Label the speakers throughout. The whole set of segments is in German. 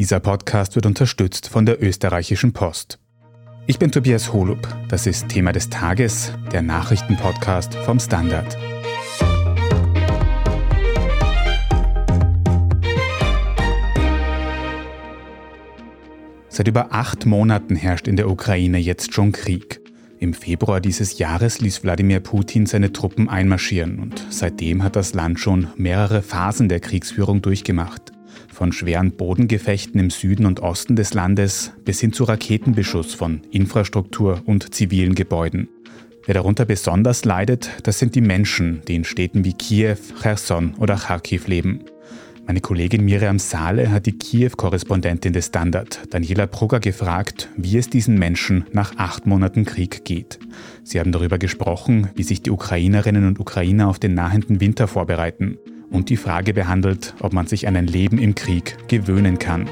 Speaker 1: Dieser Podcast wird unterstützt von der österreichischen Post. Ich bin Tobias Holub. Das ist Thema des Tages, der Nachrichtenpodcast vom Standard. Seit über acht Monaten herrscht in der Ukraine jetzt schon Krieg. Im Februar dieses Jahres ließ Wladimir Putin seine Truppen einmarschieren und seitdem hat das Land schon mehrere Phasen der Kriegsführung durchgemacht. Von schweren Bodengefechten im Süden und Osten des Landes bis hin zu Raketenbeschuss von Infrastruktur und zivilen Gebäuden. Wer darunter besonders leidet, das sind die Menschen, die in Städten wie Kiew, Cherson oder Kharkiv leben. Meine Kollegin Miriam Saale hat die Kiew-Korrespondentin des Standard, Daniela Brugger, gefragt, wie es diesen Menschen nach acht Monaten Krieg geht. Sie haben darüber gesprochen, wie sich die Ukrainerinnen und Ukrainer auf den nahenden Winter vorbereiten und die Frage behandelt, ob man sich an ein Leben im Krieg gewöhnen kann.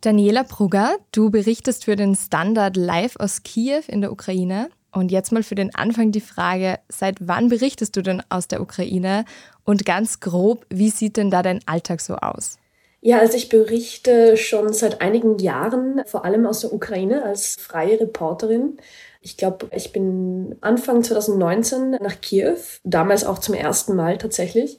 Speaker 2: Daniela Brugger, du berichtest für den Standard live aus Kiew in der Ukraine. Und jetzt mal für den Anfang die Frage, seit wann berichtest du denn aus der Ukraine? Und ganz grob, wie sieht denn da dein Alltag so aus?
Speaker 3: Ja, also ich berichte schon seit einigen Jahren, vor allem aus der Ukraine, als freie Reporterin. Ich glaube, ich bin Anfang 2019 nach Kiew, damals auch zum ersten Mal tatsächlich.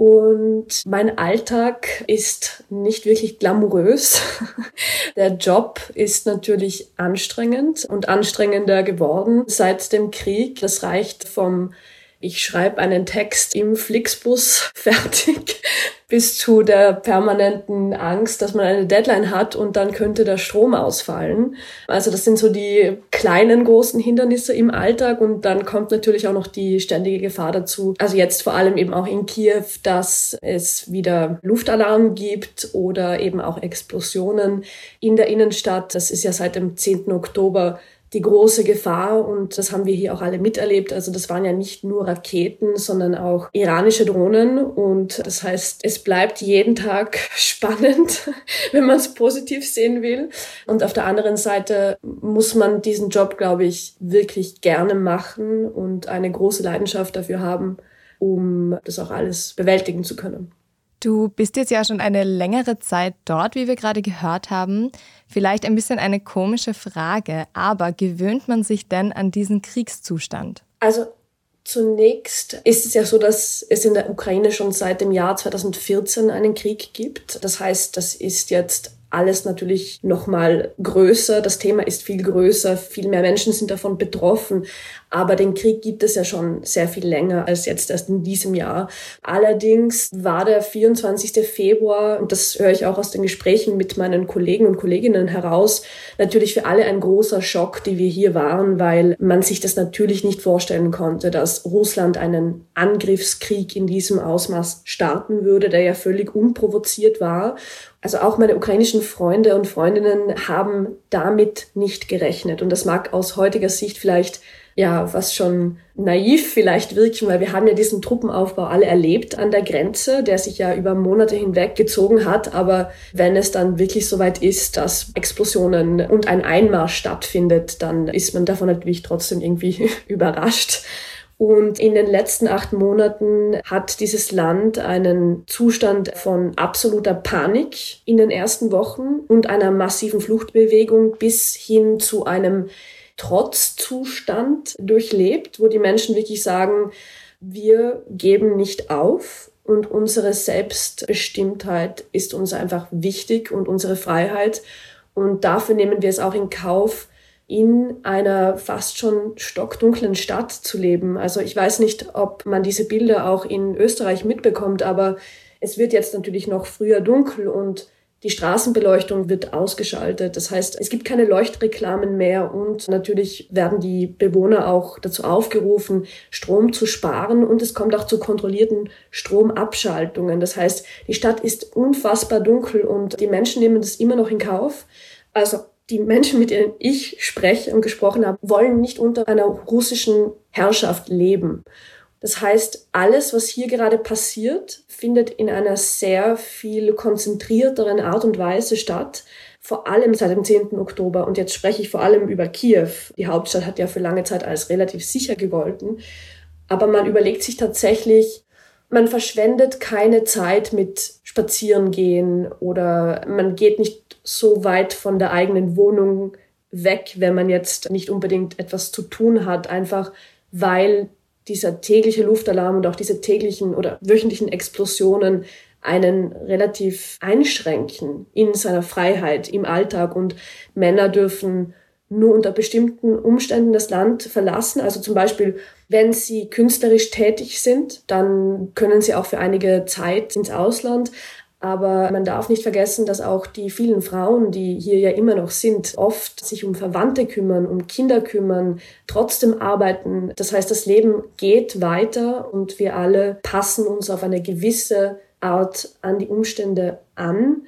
Speaker 3: Und mein Alltag ist nicht wirklich glamourös. Der Job ist natürlich anstrengend und anstrengender geworden seit dem Krieg. Das reicht vom ich schreibe einen Text im Flixbus fertig bis zu der permanenten Angst, dass man eine Deadline hat und dann könnte der Strom ausfallen. Also das sind so die kleinen großen Hindernisse im Alltag und dann kommt natürlich auch noch die ständige Gefahr dazu. Also jetzt vor allem eben auch in Kiew, dass es wieder Luftalarm gibt oder eben auch Explosionen in der Innenstadt. Das ist ja seit dem 10. Oktober die große Gefahr und das haben wir hier auch alle miterlebt. Also das waren ja nicht nur Raketen, sondern auch iranische Drohnen und das heißt, es bleibt jeden Tag spannend, wenn man es positiv sehen will. Und auf der anderen Seite muss man diesen Job, glaube ich, wirklich gerne machen und eine große Leidenschaft dafür haben, um das auch alles bewältigen zu können.
Speaker 2: Du bist jetzt ja schon eine längere Zeit dort, wie wir gerade gehört haben. Vielleicht ein bisschen eine komische Frage, aber gewöhnt man sich denn an diesen Kriegszustand?
Speaker 3: Also Zunächst ist es ja so, dass es in der Ukraine schon seit dem Jahr 2014 einen Krieg gibt. Das heißt, das ist jetzt alles natürlich noch mal größer. Das Thema ist viel größer. Viel mehr Menschen sind davon betroffen. Aber den Krieg gibt es ja schon sehr viel länger als jetzt erst in diesem Jahr. Allerdings war der 24. Februar, und das höre ich auch aus den Gesprächen mit meinen Kollegen und Kolleginnen heraus, natürlich für alle ein großer Schock, die wir hier waren, weil man sich das natürlich nicht vorstellen konnte, dass Russland einen Angriffskrieg in diesem Ausmaß starten würde, der ja völlig unprovoziert war also auch meine ukrainischen Freunde und Freundinnen haben damit nicht gerechnet. Und das mag aus heutiger Sicht vielleicht ja, was schon naiv vielleicht wirken, weil wir haben ja diesen Truppenaufbau alle erlebt an der Grenze, der sich ja über Monate hinweg gezogen hat. Aber wenn es dann wirklich soweit ist, dass Explosionen und ein Einmarsch stattfindet, dann ist man davon natürlich trotzdem irgendwie überrascht. Und in den letzten acht Monaten hat dieses Land einen Zustand von absoluter Panik in den ersten Wochen und einer massiven Fluchtbewegung bis hin zu einem Trotzzustand durchlebt, wo die Menschen wirklich sagen, wir geben nicht auf und unsere Selbstbestimmtheit ist uns einfach wichtig und unsere Freiheit. Und dafür nehmen wir es auch in Kauf, in einer fast schon stockdunklen Stadt zu leben. Also ich weiß nicht, ob man diese Bilder auch in Österreich mitbekommt, aber es wird jetzt natürlich noch früher dunkel und die Straßenbeleuchtung wird ausgeschaltet. Das heißt, es gibt keine Leuchtreklamen mehr und natürlich werden die Bewohner auch dazu aufgerufen, Strom zu sparen und es kommt auch zu kontrollierten Stromabschaltungen. Das heißt, die Stadt ist unfassbar dunkel und die Menschen nehmen das immer noch in Kauf. Also die Menschen, mit denen ich spreche und gesprochen habe, wollen nicht unter einer russischen Herrschaft leben. Das heißt, alles, was hier gerade passiert, findet in einer sehr viel konzentrierteren Art und Weise statt. Vor allem seit dem 10. Oktober. Und jetzt spreche ich vor allem über Kiew. Die Hauptstadt hat ja für lange Zeit als relativ sicher gegolten. Aber man überlegt sich tatsächlich, man verschwendet keine Zeit mit Spazierengehen oder man geht nicht so weit von der eigenen Wohnung weg, wenn man jetzt nicht unbedingt etwas zu tun hat, einfach weil dieser tägliche Luftalarm und auch diese täglichen oder wöchentlichen Explosionen einen relativ einschränken in seiner Freiheit im Alltag und Männer dürfen nur unter bestimmten Umständen das Land verlassen. Also zum Beispiel, wenn sie künstlerisch tätig sind, dann können sie auch für einige Zeit ins Ausland. Aber man darf nicht vergessen, dass auch die vielen Frauen, die hier ja immer noch sind, oft sich um Verwandte kümmern, um Kinder kümmern, trotzdem arbeiten. Das heißt, das Leben geht weiter und wir alle passen uns auf eine gewisse Art an die Umstände an.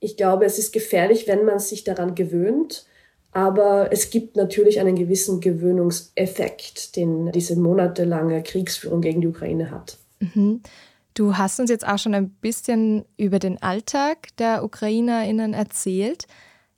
Speaker 3: Ich glaube, es ist gefährlich, wenn man sich daran gewöhnt. Aber es gibt natürlich einen gewissen Gewöhnungseffekt, den diese monatelange Kriegsführung gegen die Ukraine hat.
Speaker 2: Mhm. Du hast uns jetzt auch schon ein bisschen über den Alltag der UkrainerInnen erzählt.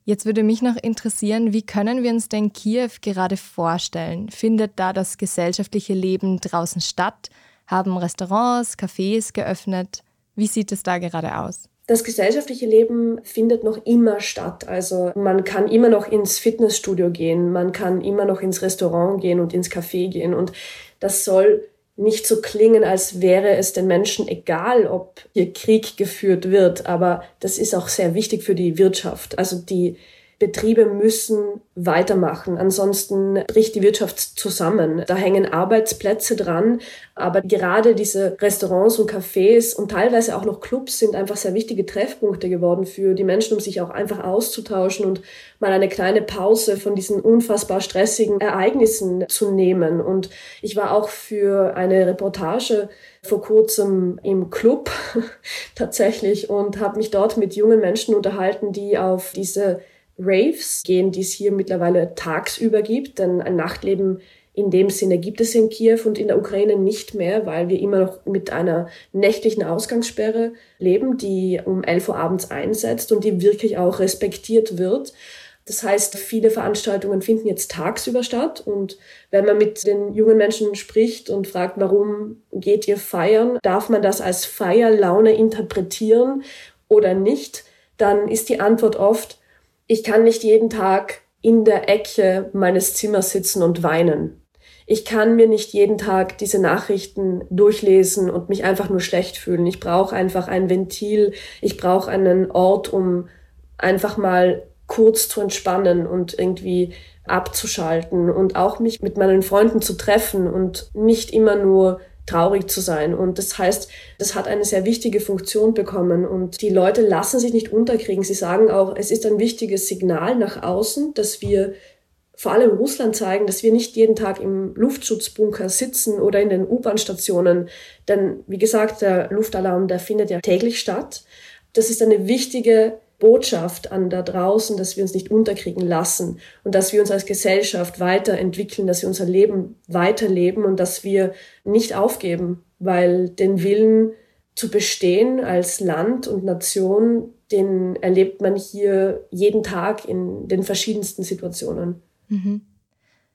Speaker 2: Jetzt würde mich noch interessieren, wie können wir uns denn Kiew gerade vorstellen? Findet da das gesellschaftliche Leben draußen statt? Haben Restaurants, Cafés geöffnet? Wie sieht es da gerade aus?
Speaker 3: Das gesellschaftliche Leben findet noch immer statt. Also man kann immer noch ins Fitnessstudio gehen, man kann immer noch ins Restaurant gehen und ins Café gehen. Und das soll nicht so klingen, als wäre es den Menschen egal, ob hier Krieg geführt wird. Aber das ist auch sehr wichtig für die Wirtschaft. Also die Betriebe müssen weitermachen, ansonsten bricht die Wirtschaft zusammen. Da hängen Arbeitsplätze dran, aber gerade diese Restaurants und Cafés und teilweise auch noch Clubs sind einfach sehr wichtige Treffpunkte geworden für die Menschen, um sich auch einfach auszutauschen und mal eine kleine Pause von diesen unfassbar stressigen Ereignissen zu nehmen. Und ich war auch für eine Reportage vor kurzem im Club tatsächlich und habe mich dort mit jungen Menschen unterhalten, die auf diese Raves gehen, die es hier mittlerweile tagsüber gibt, denn ein Nachtleben in dem Sinne gibt es in Kiew und in der Ukraine nicht mehr, weil wir immer noch mit einer nächtlichen Ausgangssperre leben, die um 11 Uhr abends einsetzt und die wirklich auch respektiert wird. Das heißt, viele Veranstaltungen finden jetzt tagsüber statt und wenn man mit den jungen Menschen spricht und fragt, warum geht ihr feiern, darf man das als Feierlaune interpretieren oder nicht, dann ist die Antwort oft, ich kann nicht jeden Tag in der Ecke meines Zimmers sitzen und weinen. Ich kann mir nicht jeden Tag diese Nachrichten durchlesen und mich einfach nur schlecht fühlen. Ich brauche einfach ein Ventil. Ich brauche einen Ort, um einfach mal kurz zu entspannen und irgendwie abzuschalten und auch mich mit meinen Freunden zu treffen und nicht immer nur traurig zu sein. Und das heißt, das hat eine sehr wichtige Funktion bekommen. Und die Leute lassen sich nicht unterkriegen. Sie sagen auch, es ist ein wichtiges Signal nach außen, dass wir vor allem Russland zeigen, dass wir nicht jeden Tag im Luftschutzbunker sitzen oder in den U-Bahn-Stationen. Denn wie gesagt, der Luftalarm, der findet ja täglich statt. Das ist eine wichtige Botschaft an da draußen, dass wir uns nicht unterkriegen lassen und dass wir uns als Gesellschaft weiterentwickeln, dass wir unser Leben weiterleben und dass wir nicht aufgeben, weil den Willen zu bestehen als Land und Nation, den erlebt man hier jeden Tag in den verschiedensten Situationen.
Speaker 2: Mhm.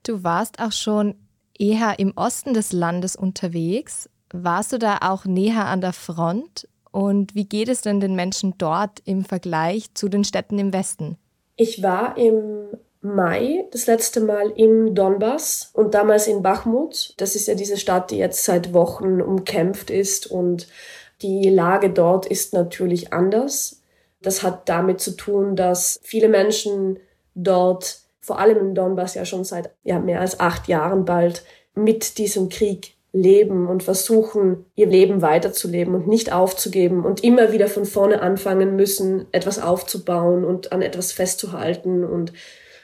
Speaker 2: Du warst auch schon eher im Osten des Landes unterwegs. Warst du da auch näher an der Front und wie geht es denn den Menschen dort im Vergleich zu den Städten im Westen?
Speaker 3: Ich war im Mai das letzte Mal im Donbass und damals in Bachmut. Das ist ja diese Stadt, die jetzt seit Wochen umkämpft ist und die Lage dort ist natürlich anders. Das hat damit zu tun, dass viele Menschen dort, vor allem im Donbass ja schon seit ja, mehr als acht Jahren bald, mit diesem Krieg leben und versuchen, ihr Leben weiterzuleben und nicht aufzugeben und immer wieder von vorne anfangen müssen, etwas aufzubauen und an etwas festzuhalten. Und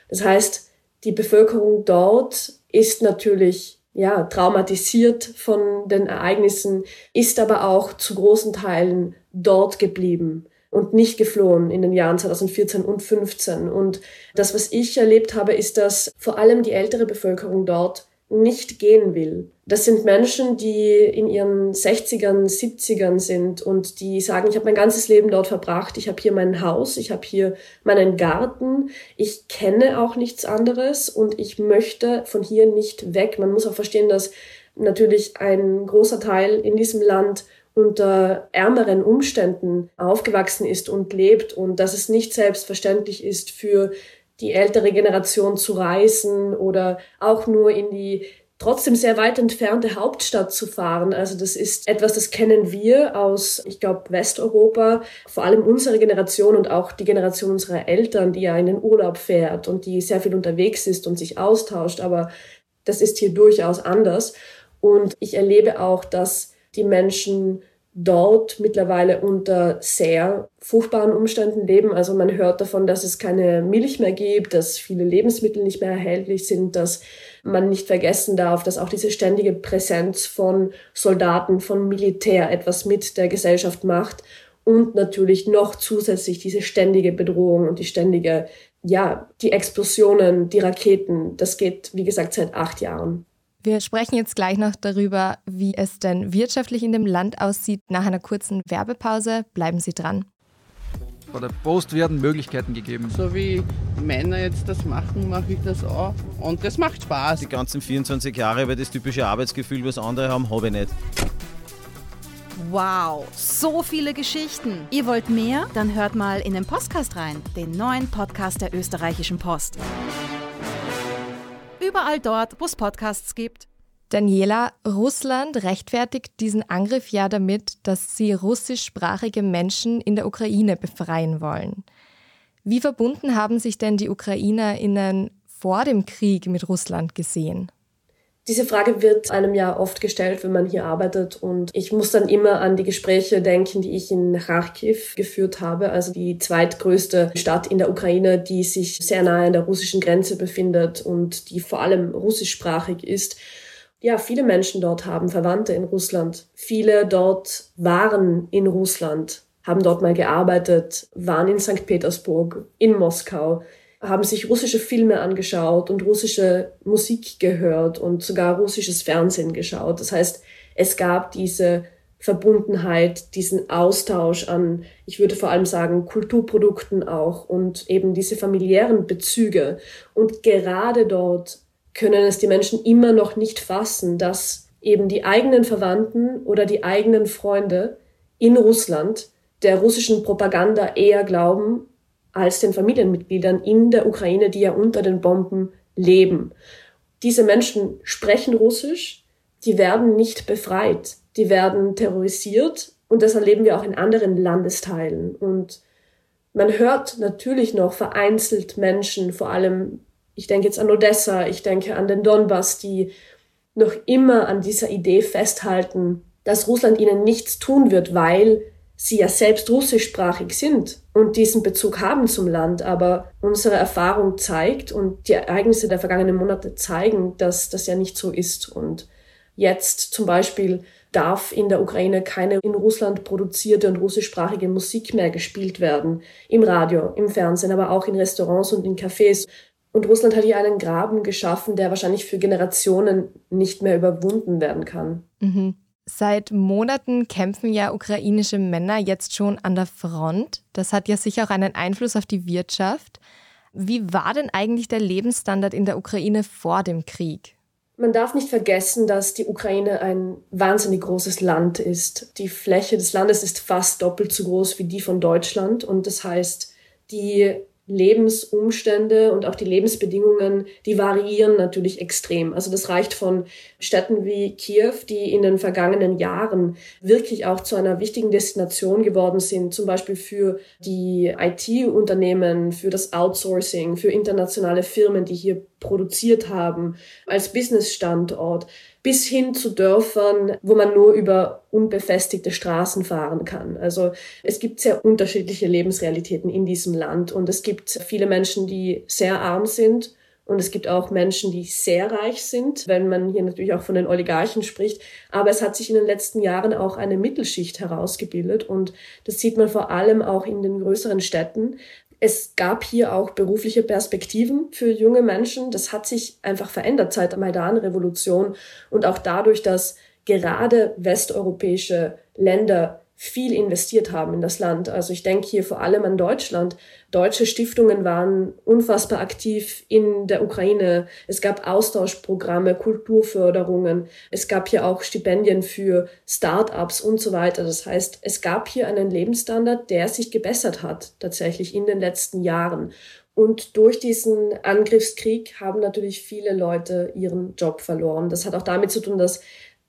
Speaker 3: das heißt, die Bevölkerung dort ist natürlich ja, traumatisiert von den Ereignissen, ist aber auch zu großen Teilen dort geblieben und nicht geflohen in den Jahren 2014 und 2015. Und das, was ich erlebt habe, ist, dass vor allem die ältere Bevölkerung dort nicht gehen will. Das sind Menschen, die in ihren 60ern, 70ern sind und die sagen, ich habe mein ganzes Leben dort verbracht, ich habe hier mein Haus, ich habe hier meinen Garten, ich kenne auch nichts anderes und ich möchte von hier nicht weg. Man muss auch verstehen, dass natürlich ein großer Teil in diesem Land unter ärmeren Umständen aufgewachsen ist und lebt und dass es nicht selbstverständlich ist für die ältere Generation zu reisen oder auch nur in die trotzdem sehr weit entfernte Hauptstadt zu fahren. Also das ist etwas, das kennen wir aus, ich glaube, Westeuropa, vor allem unsere Generation und auch die Generation unserer Eltern, die ja in den Urlaub fährt und die sehr viel unterwegs ist und sich austauscht. Aber das ist hier durchaus anders. Und ich erlebe auch, dass die Menschen dort mittlerweile unter sehr furchtbaren Umständen leben. Also man hört davon, dass es keine Milch mehr gibt, dass viele Lebensmittel nicht mehr erhältlich sind, dass man nicht vergessen darf, dass auch diese ständige Präsenz von Soldaten, von Militär etwas mit der Gesellschaft macht und natürlich noch zusätzlich diese ständige Bedrohung und die ständige, ja, die Explosionen, die Raketen, das geht, wie gesagt, seit acht Jahren.
Speaker 2: Wir sprechen jetzt gleich noch darüber, wie es denn wirtschaftlich in dem Land aussieht. Nach einer kurzen Werbepause bleiben Sie dran.
Speaker 4: Bei der Post werden Möglichkeiten gegeben.
Speaker 5: So wie Männer jetzt das machen, mache ich das auch. Und das macht Spaß.
Speaker 6: Die ganzen 24 Jahre über das typische Arbeitsgefühl, was andere haben, habe ich nicht.
Speaker 7: Wow, so viele Geschichten. Ihr wollt mehr? Dann hört mal in den Podcast rein, den neuen Podcast der österreichischen Post. Überall dort, wo es Podcasts gibt.
Speaker 2: Daniela, Russland rechtfertigt diesen Angriff ja damit, dass sie russischsprachige Menschen in der Ukraine befreien wollen. Wie verbunden haben sich denn die UkrainerInnen vor dem Krieg mit Russland gesehen?
Speaker 3: Diese Frage wird einem ja oft gestellt, wenn man hier arbeitet. Und ich muss dann immer an die Gespräche denken, die ich in Kharkiv geführt habe, also die zweitgrößte Stadt in der Ukraine, die sich sehr nahe an der russischen Grenze befindet und die vor allem russischsprachig ist. Ja, viele Menschen dort haben Verwandte in Russland. Viele dort waren in Russland, haben dort mal gearbeitet, waren in St. Petersburg, in Moskau haben sich russische Filme angeschaut und russische Musik gehört und sogar russisches Fernsehen geschaut. Das heißt, es gab diese Verbundenheit, diesen Austausch an, ich würde vor allem sagen, Kulturprodukten auch und eben diese familiären Bezüge. Und gerade dort können es die Menschen immer noch nicht fassen, dass eben die eigenen Verwandten oder die eigenen Freunde in Russland der russischen Propaganda eher glauben als den Familienmitgliedern in der Ukraine, die ja unter den Bomben leben. Diese Menschen sprechen Russisch, die werden nicht befreit, die werden terrorisiert und das erleben wir auch in anderen Landesteilen. Und man hört natürlich noch vereinzelt Menschen, vor allem, ich denke jetzt an Odessa, ich denke an den Donbass, die noch immer an dieser Idee festhalten, dass Russland ihnen nichts tun wird, weil sie ja selbst russischsprachig sind und diesen Bezug haben zum Land. Aber unsere Erfahrung zeigt und die Ereignisse der vergangenen Monate zeigen, dass das ja nicht so ist. Und jetzt zum Beispiel darf in der Ukraine keine in Russland produzierte und russischsprachige Musik mehr gespielt werden. Im Radio, im Fernsehen, aber auch in Restaurants und in Cafés. Und Russland hat hier einen Graben geschaffen, der wahrscheinlich für Generationen nicht mehr überwunden werden kann.
Speaker 2: Mhm. Seit Monaten kämpfen ja ukrainische Männer jetzt schon an der Front. Das hat ja sicher auch einen Einfluss auf die Wirtschaft. Wie war denn eigentlich der Lebensstandard in der Ukraine vor dem Krieg?
Speaker 3: Man darf nicht vergessen, dass die Ukraine ein wahnsinnig großes Land ist. Die Fläche des Landes ist fast doppelt so groß wie die von Deutschland. Und das heißt, die Lebensumstände und auch die Lebensbedingungen, die variieren natürlich extrem. Also das reicht von Städten wie Kiew, die in den vergangenen Jahren wirklich auch zu einer wichtigen Destination geworden sind, zum Beispiel für die IT-Unternehmen, für das Outsourcing, für internationale Firmen, die hier produziert haben, als Business-Standort bis hin zu Dörfern, wo man nur über unbefestigte Straßen fahren kann. Also es gibt sehr unterschiedliche Lebensrealitäten in diesem Land und es gibt viele Menschen, die sehr arm sind und es gibt auch Menschen, die sehr reich sind, wenn man hier natürlich auch von den Oligarchen spricht. Aber es hat sich in den letzten Jahren auch eine Mittelschicht herausgebildet. Und das sieht man vor allem auch in den größeren Städten, es gab hier auch berufliche Perspektiven für junge Menschen. Das hat sich einfach verändert seit der Maidan-Revolution und auch dadurch, dass gerade westeuropäische Länder viel investiert haben in das Land. Also ich denke hier vor allem an Deutschland. Deutsche Stiftungen waren unfassbar aktiv in der Ukraine. Es gab Austauschprogramme, Kulturförderungen. Es gab hier auch Stipendien für Start-ups und so weiter. Das heißt, es gab hier einen Lebensstandard, der sich gebessert hat tatsächlich in den letzten Jahren. Und durch diesen Angriffskrieg haben natürlich viele Leute ihren Job verloren. Das hat auch damit zu tun, dass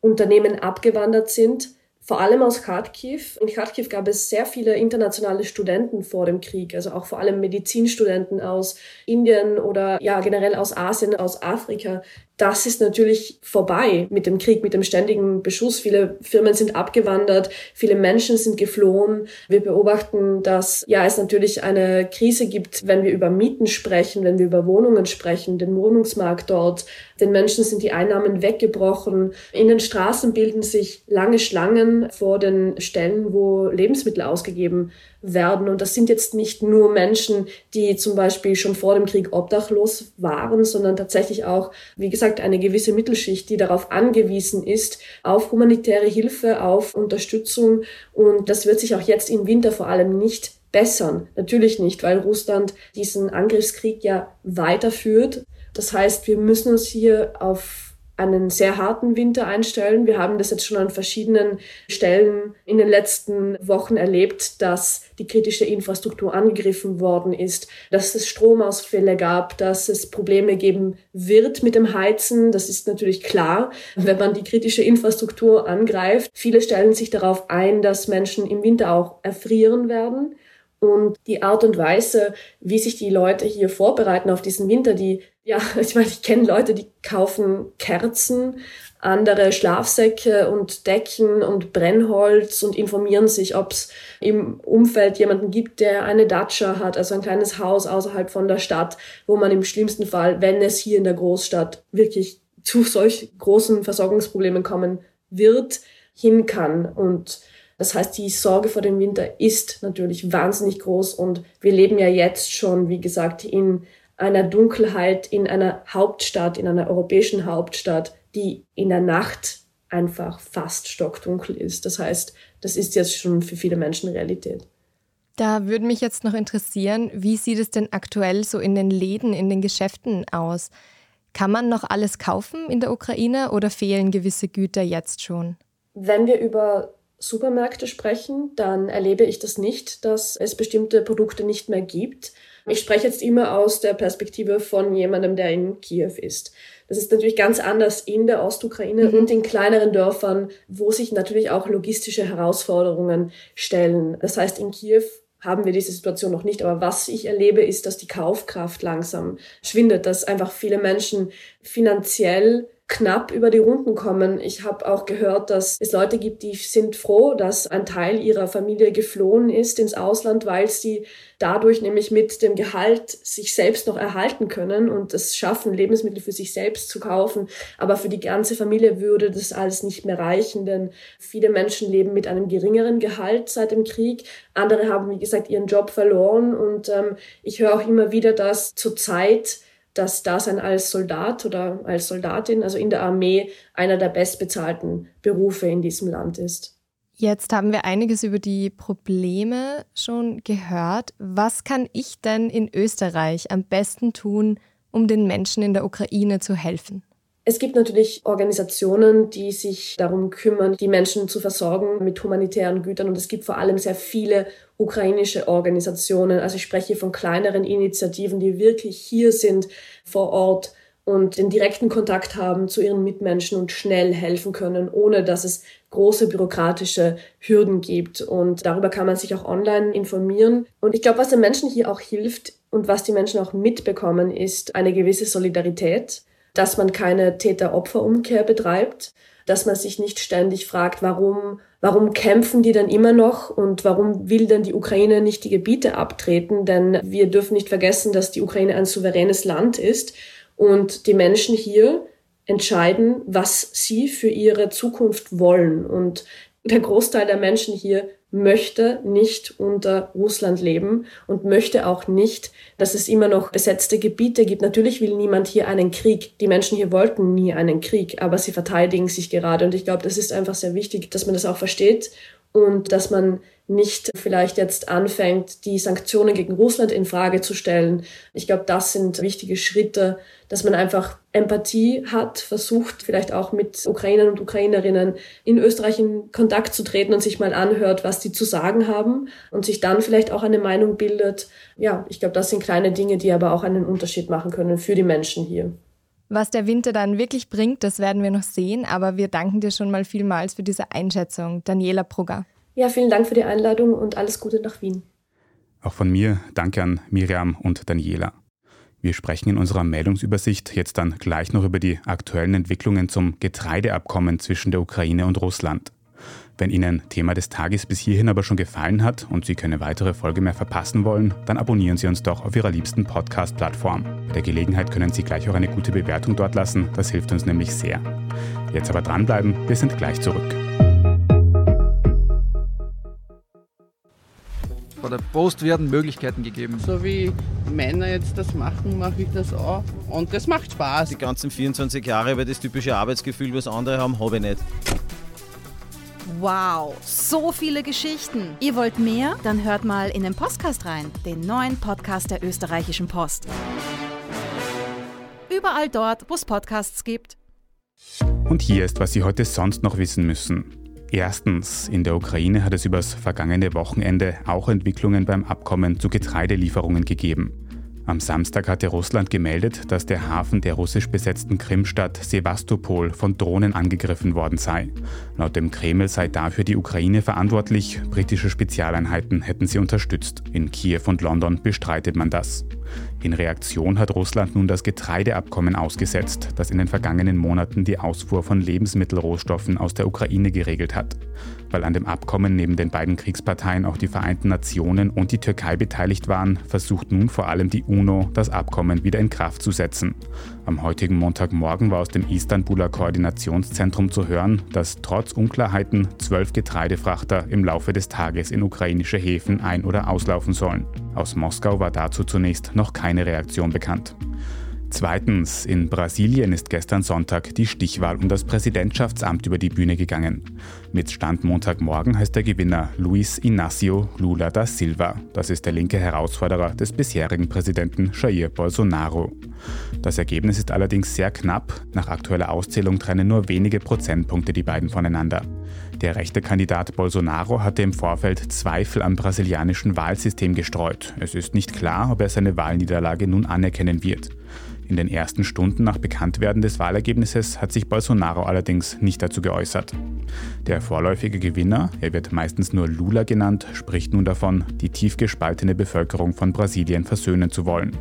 Speaker 3: Unternehmen abgewandert sind vor allem aus Kharkiv. In Kharkiv gab es sehr viele internationale Studenten vor dem Krieg, also auch vor allem Medizinstudenten aus Indien oder ja generell aus Asien, aus Afrika, das ist natürlich vorbei mit dem Krieg, mit dem ständigen Beschuss. Viele Firmen sind abgewandert, viele Menschen sind geflohen. Wir beobachten, dass ja es natürlich eine Krise gibt, wenn wir über Mieten sprechen, wenn wir über Wohnungen sprechen, den Wohnungsmarkt dort. Den Menschen sind die Einnahmen weggebrochen. In den Straßen bilden sich lange Schlangen vor den Stellen, wo Lebensmittel ausgegeben werden. Und das sind jetzt nicht nur Menschen, die zum Beispiel schon vor dem Krieg obdachlos waren, sondern tatsächlich auch, wie gesagt, eine gewisse Mittelschicht, die darauf angewiesen ist, auf humanitäre Hilfe, auf Unterstützung. Und das wird sich auch jetzt im Winter vor allem nicht bessern. Natürlich nicht, weil Russland diesen Angriffskrieg ja weiterführt. Das heißt, wir müssen uns hier auf einen sehr harten Winter einstellen. Wir haben das jetzt schon an verschiedenen Stellen in den letzten Wochen erlebt, dass die kritische Infrastruktur angegriffen worden ist, dass es Stromausfälle gab, dass es Probleme geben wird mit dem Heizen. Das ist natürlich klar, wenn man die kritische Infrastruktur angreift. Viele stellen sich darauf ein, dass Menschen im Winter auch erfrieren werden. Und die Art und Weise, wie sich die Leute hier vorbereiten auf diesen Winter, die, ja, ich meine, ich kenne Leute, die kaufen Kerzen, andere Schlafsäcke und Decken und Brennholz und informieren sich, ob es im Umfeld jemanden gibt, der eine Datscha hat, also ein kleines Haus außerhalb von der Stadt, wo man im schlimmsten Fall, wenn es hier in der Großstadt wirklich zu solch großen Versorgungsproblemen kommen wird, hin kann. Und das heißt, die Sorge vor dem Winter ist natürlich wahnsinnig groß und wir leben ja jetzt schon, wie gesagt, in einer Dunkelheit, in einer Hauptstadt, in einer europäischen Hauptstadt, die in der Nacht einfach fast stockdunkel ist. Das heißt, das ist jetzt schon für viele Menschen Realität.
Speaker 2: Da würde mich jetzt noch interessieren, wie sieht es denn aktuell so in den Läden, in den Geschäften aus? Kann man noch alles kaufen in der Ukraine oder fehlen gewisse Güter jetzt schon?
Speaker 3: Wenn wir über Supermärkte sprechen, dann erlebe ich das nicht, dass es bestimmte Produkte nicht mehr gibt. Ich spreche jetzt immer aus der Perspektive von jemandem, der in Kiew ist. Das ist natürlich ganz anders in der Ostukraine mhm. und in kleineren Dörfern, wo sich natürlich auch logistische Herausforderungen stellen. Das heißt, in Kiew haben wir diese Situation noch nicht. Aber was ich erlebe, ist, dass die Kaufkraft langsam schwindet, dass einfach viele Menschen finanziell knapp über die Runden kommen. Ich habe auch gehört, dass es Leute gibt, die sind froh, dass ein Teil ihrer Familie geflohen ist ins Ausland, weil sie dadurch nämlich mit dem Gehalt sich selbst noch erhalten können und es schaffen, Lebensmittel für sich selbst zu kaufen. Aber für die ganze Familie würde das alles nicht mehr reichen, denn viele Menschen leben mit einem geringeren Gehalt seit dem Krieg. Andere haben, wie gesagt, ihren Job verloren und ähm, ich höre auch immer wieder, dass zurzeit das Dasein als Soldat oder als Soldatin, also in der Armee, einer der bestbezahlten Berufe in diesem Land ist.
Speaker 2: Jetzt haben wir einiges über die Probleme schon gehört. Was kann ich denn in Österreich am besten tun, um den Menschen in der Ukraine zu helfen?
Speaker 3: Es gibt natürlich Organisationen, die sich darum kümmern, die Menschen zu versorgen mit humanitären Gütern. Und es gibt vor allem sehr viele ukrainische Organisationen. Also ich spreche von kleineren Initiativen, die wirklich hier sind vor Ort und den direkten Kontakt haben zu ihren Mitmenschen und schnell helfen können, ohne dass es große bürokratische Hürden gibt. Und darüber kann man sich auch online informieren. Und ich glaube, was den Menschen hier auch hilft und was die Menschen auch mitbekommen, ist eine gewisse Solidarität dass man keine Täter-Opfer-Umkehr betreibt, dass man sich nicht ständig fragt, warum, warum kämpfen die denn immer noch und warum will denn die Ukraine nicht die Gebiete abtreten? Denn wir dürfen nicht vergessen, dass die Ukraine ein souveränes Land ist und die Menschen hier entscheiden, was sie für ihre Zukunft wollen. Und der Großteil der Menschen hier möchte nicht unter Russland leben und möchte auch nicht, dass es immer noch besetzte Gebiete gibt. Natürlich will niemand hier einen Krieg. Die Menschen hier wollten nie einen Krieg, aber sie verteidigen sich gerade. Und ich glaube, das ist einfach sehr wichtig, dass man das auch versteht und dass man nicht vielleicht jetzt anfängt, die Sanktionen gegen Russland in Frage zu stellen. Ich glaube, das sind wichtige Schritte, dass man einfach Empathie hat, versucht vielleicht auch mit Ukrainern und Ukrainerinnen in Österreich in Kontakt zu treten und sich mal anhört, was die zu sagen haben und sich dann vielleicht auch eine Meinung bildet. Ja, ich glaube, das sind kleine Dinge, die aber auch einen Unterschied machen können für die Menschen hier.
Speaker 2: Was der Winter dann wirklich bringt, das werden wir noch sehen, aber wir danken dir schon mal vielmals für diese Einschätzung, Daniela Brugger.
Speaker 3: Ja, vielen Dank für die Einladung und alles Gute nach Wien.
Speaker 1: Auch von mir danke an Miriam und Daniela. Wir sprechen in unserer Meldungsübersicht jetzt dann gleich noch über die aktuellen Entwicklungen zum Getreideabkommen zwischen der Ukraine und Russland. Wenn Ihnen Thema des Tages bis hierhin aber schon gefallen hat und Sie keine weitere Folge mehr verpassen wollen, dann abonnieren Sie uns doch auf Ihrer liebsten Podcast-Plattform. Bei der Gelegenheit können Sie gleich auch eine gute Bewertung dort lassen, das hilft uns nämlich sehr. Jetzt aber dranbleiben, wir sind gleich zurück.
Speaker 4: Bei der Post werden Möglichkeiten gegeben.
Speaker 5: So wie Männer jetzt das machen, mache ich das auch. Und das macht Spaß.
Speaker 6: Die ganzen 24 Jahre über das typische Arbeitsgefühl, was andere haben, habe ich nicht.
Speaker 7: Wow, so viele Geschichten. Ihr wollt mehr? Dann hört mal in den Podcast rein, den neuen Podcast der österreichischen Post. Überall dort, wo es Podcasts gibt.
Speaker 1: Und hier ist, was Sie heute sonst noch wissen müssen. Erstens, in der Ukraine hat es übers vergangene Wochenende auch Entwicklungen beim Abkommen zu Getreidelieferungen gegeben. Am Samstag hatte Russland gemeldet, dass der Hafen der russisch besetzten Krimstadt Sevastopol von Drohnen angegriffen worden sei. Laut dem Kreml sei dafür die Ukraine verantwortlich, britische Spezialeinheiten hätten sie unterstützt. In Kiew und London bestreitet man das. In Reaktion hat Russland nun das Getreideabkommen ausgesetzt, das in den vergangenen Monaten die Ausfuhr von Lebensmittelrohstoffen aus der Ukraine geregelt hat. Weil an dem Abkommen neben den beiden Kriegsparteien auch die Vereinten Nationen und die Türkei beteiligt waren, versucht nun vor allem die UNO, das Abkommen wieder in Kraft zu setzen. Am heutigen Montagmorgen war aus dem Istanbuler Koordinationszentrum zu hören, dass trotz Unklarheiten zwölf Getreidefrachter im Laufe des Tages in ukrainische Häfen ein- oder auslaufen sollen. Aus Moskau war dazu zunächst noch keine Reaktion bekannt. Zweitens, in Brasilien ist gestern Sonntag die Stichwahl um das Präsidentschaftsamt über die Bühne gegangen. Mit Stand Montagmorgen heißt der Gewinner Luiz Inácio Lula da Silva. Das ist der linke Herausforderer des bisherigen Präsidenten Jair Bolsonaro. Das Ergebnis ist allerdings sehr knapp. Nach aktueller Auszählung trennen nur wenige Prozentpunkte die beiden voneinander. Der rechte Kandidat Bolsonaro hatte im Vorfeld Zweifel am brasilianischen Wahlsystem gestreut. Es ist nicht klar, ob er seine Wahlniederlage nun anerkennen wird. In den ersten Stunden nach Bekanntwerden des Wahlergebnisses hat sich Bolsonaro allerdings nicht dazu geäußert. Der vorläufige Gewinner, er wird meistens nur Lula genannt, spricht nun davon, die tief gespaltene Bevölkerung von Brasilien versöhnen zu wollen.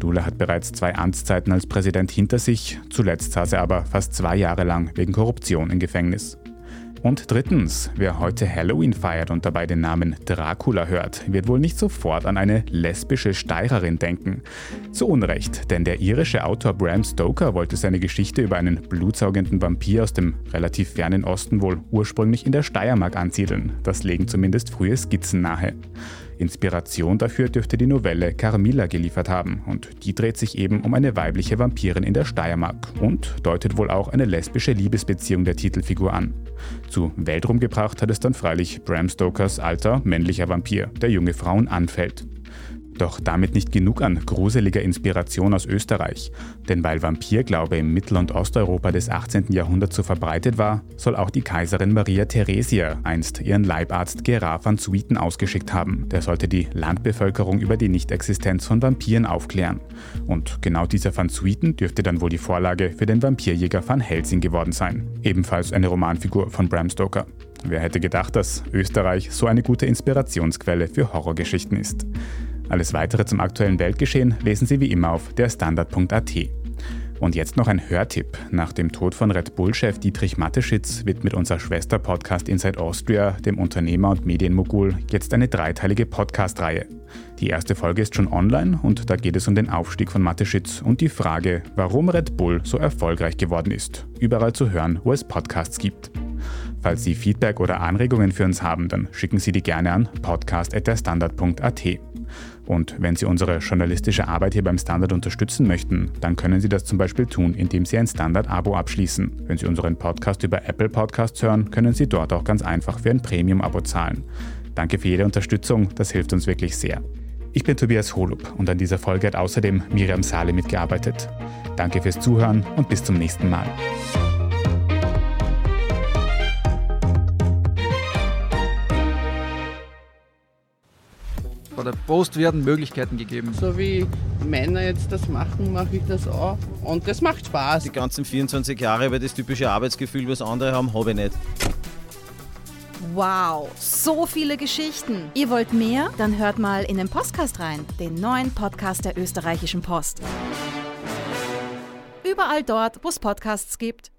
Speaker 1: Lula hat bereits zwei Amtszeiten als Präsident hinter sich, zuletzt saß er aber fast zwei Jahre lang wegen Korruption im Gefängnis. Und drittens, wer heute Halloween feiert und dabei den Namen Dracula hört, wird wohl nicht sofort an eine lesbische Steirerin denken. Zu Unrecht, denn der irische Autor Bram Stoker wollte seine Geschichte über einen blutsaugenden Vampir aus dem relativ fernen Osten wohl ursprünglich in der Steiermark ansiedeln. Das legen zumindest frühe Skizzen nahe. Inspiration dafür dürfte die Novelle Carmilla geliefert haben und die dreht sich eben um eine weibliche Vampirin in der Steiermark und deutet wohl auch eine lesbische Liebesbeziehung der Titelfigur an. Zu Weltruhm gebracht hat es dann freilich Bram Stokers alter männlicher Vampir, der junge Frauen anfällt. Doch damit nicht genug an gruseliger Inspiration aus Österreich. Denn weil Vampirglaube im Mittel- und Osteuropa des 18. Jahrhunderts so verbreitet war, soll auch die Kaiserin Maria Theresia einst ihren Leibarzt Gerard van Swieten ausgeschickt haben. Der sollte die Landbevölkerung über die Nichtexistenz von Vampiren aufklären. Und genau dieser van Swieten dürfte dann wohl die Vorlage für den Vampirjäger Van Helsing geworden sein. Ebenfalls eine Romanfigur von Bram Stoker. Wer hätte gedacht, dass Österreich so eine gute Inspirationsquelle für Horrorgeschichten ist? Alles weitere zum aktuellen Weltgeschehen lesen Sie wie immer auf der Standard.at. Und jetzt noch ein Hörtipp. Nach dem Tod von Red Bull-Chef Dietrich Mateschitz widmet unser Schwester-Podcast Inside Austria dem Unternehmer und Medienmogul jetzt eine dreiteilige Podcast-Reihe. Die erste Folge ist schon online und da geht es um den Aufstieg von Mateschitz und die Frage, warum Red Bull so erfolgreich geworden ist. Überall zu hören, wo es Podcasts gibt. Falls Sie Feedback oder Anregungen für uns haben, dann schicken Sie die gerne an podcast.derstandard.at. Und wenn Sie unsere journalistische Arbeit hier beim Standard unterstützen möchten, dann können Sie das zum Beispiel tun, indem Sie ein Standard-Abo abschließen. Wenn Sie unseren Podcast über Apple Podcasts hören, können Sie dort auch ganz einfach für ein Premium-Abo zahlen. Danke für jede Unterstützung, das hilft uns wirklich sehr. Ich bin Tobias Holub und an dieser Folge hat außerdem Miriam Sale mitgearbeitet. Danke fürs Zuhören und bis zum nächsten Mal.
Speaker 4: Bei der Post werden Möglichkeiten gegeben.
Speaker 5: So wie Männer jetzt das machen, mache ich das auch. Und das macht Spaß.
Speaker 6: Die ganzen 24 Jahre über das typische Arbeitsgefühl, was andere haben, habe ich nicht.
Speaker 7: Wow, so viele Geschichten. Ihr wollt mehr? Dann hört mal in den Podcast rein, den neuen Podcast der österreichischen Post. Überall dort, wo es Podcasts gibt.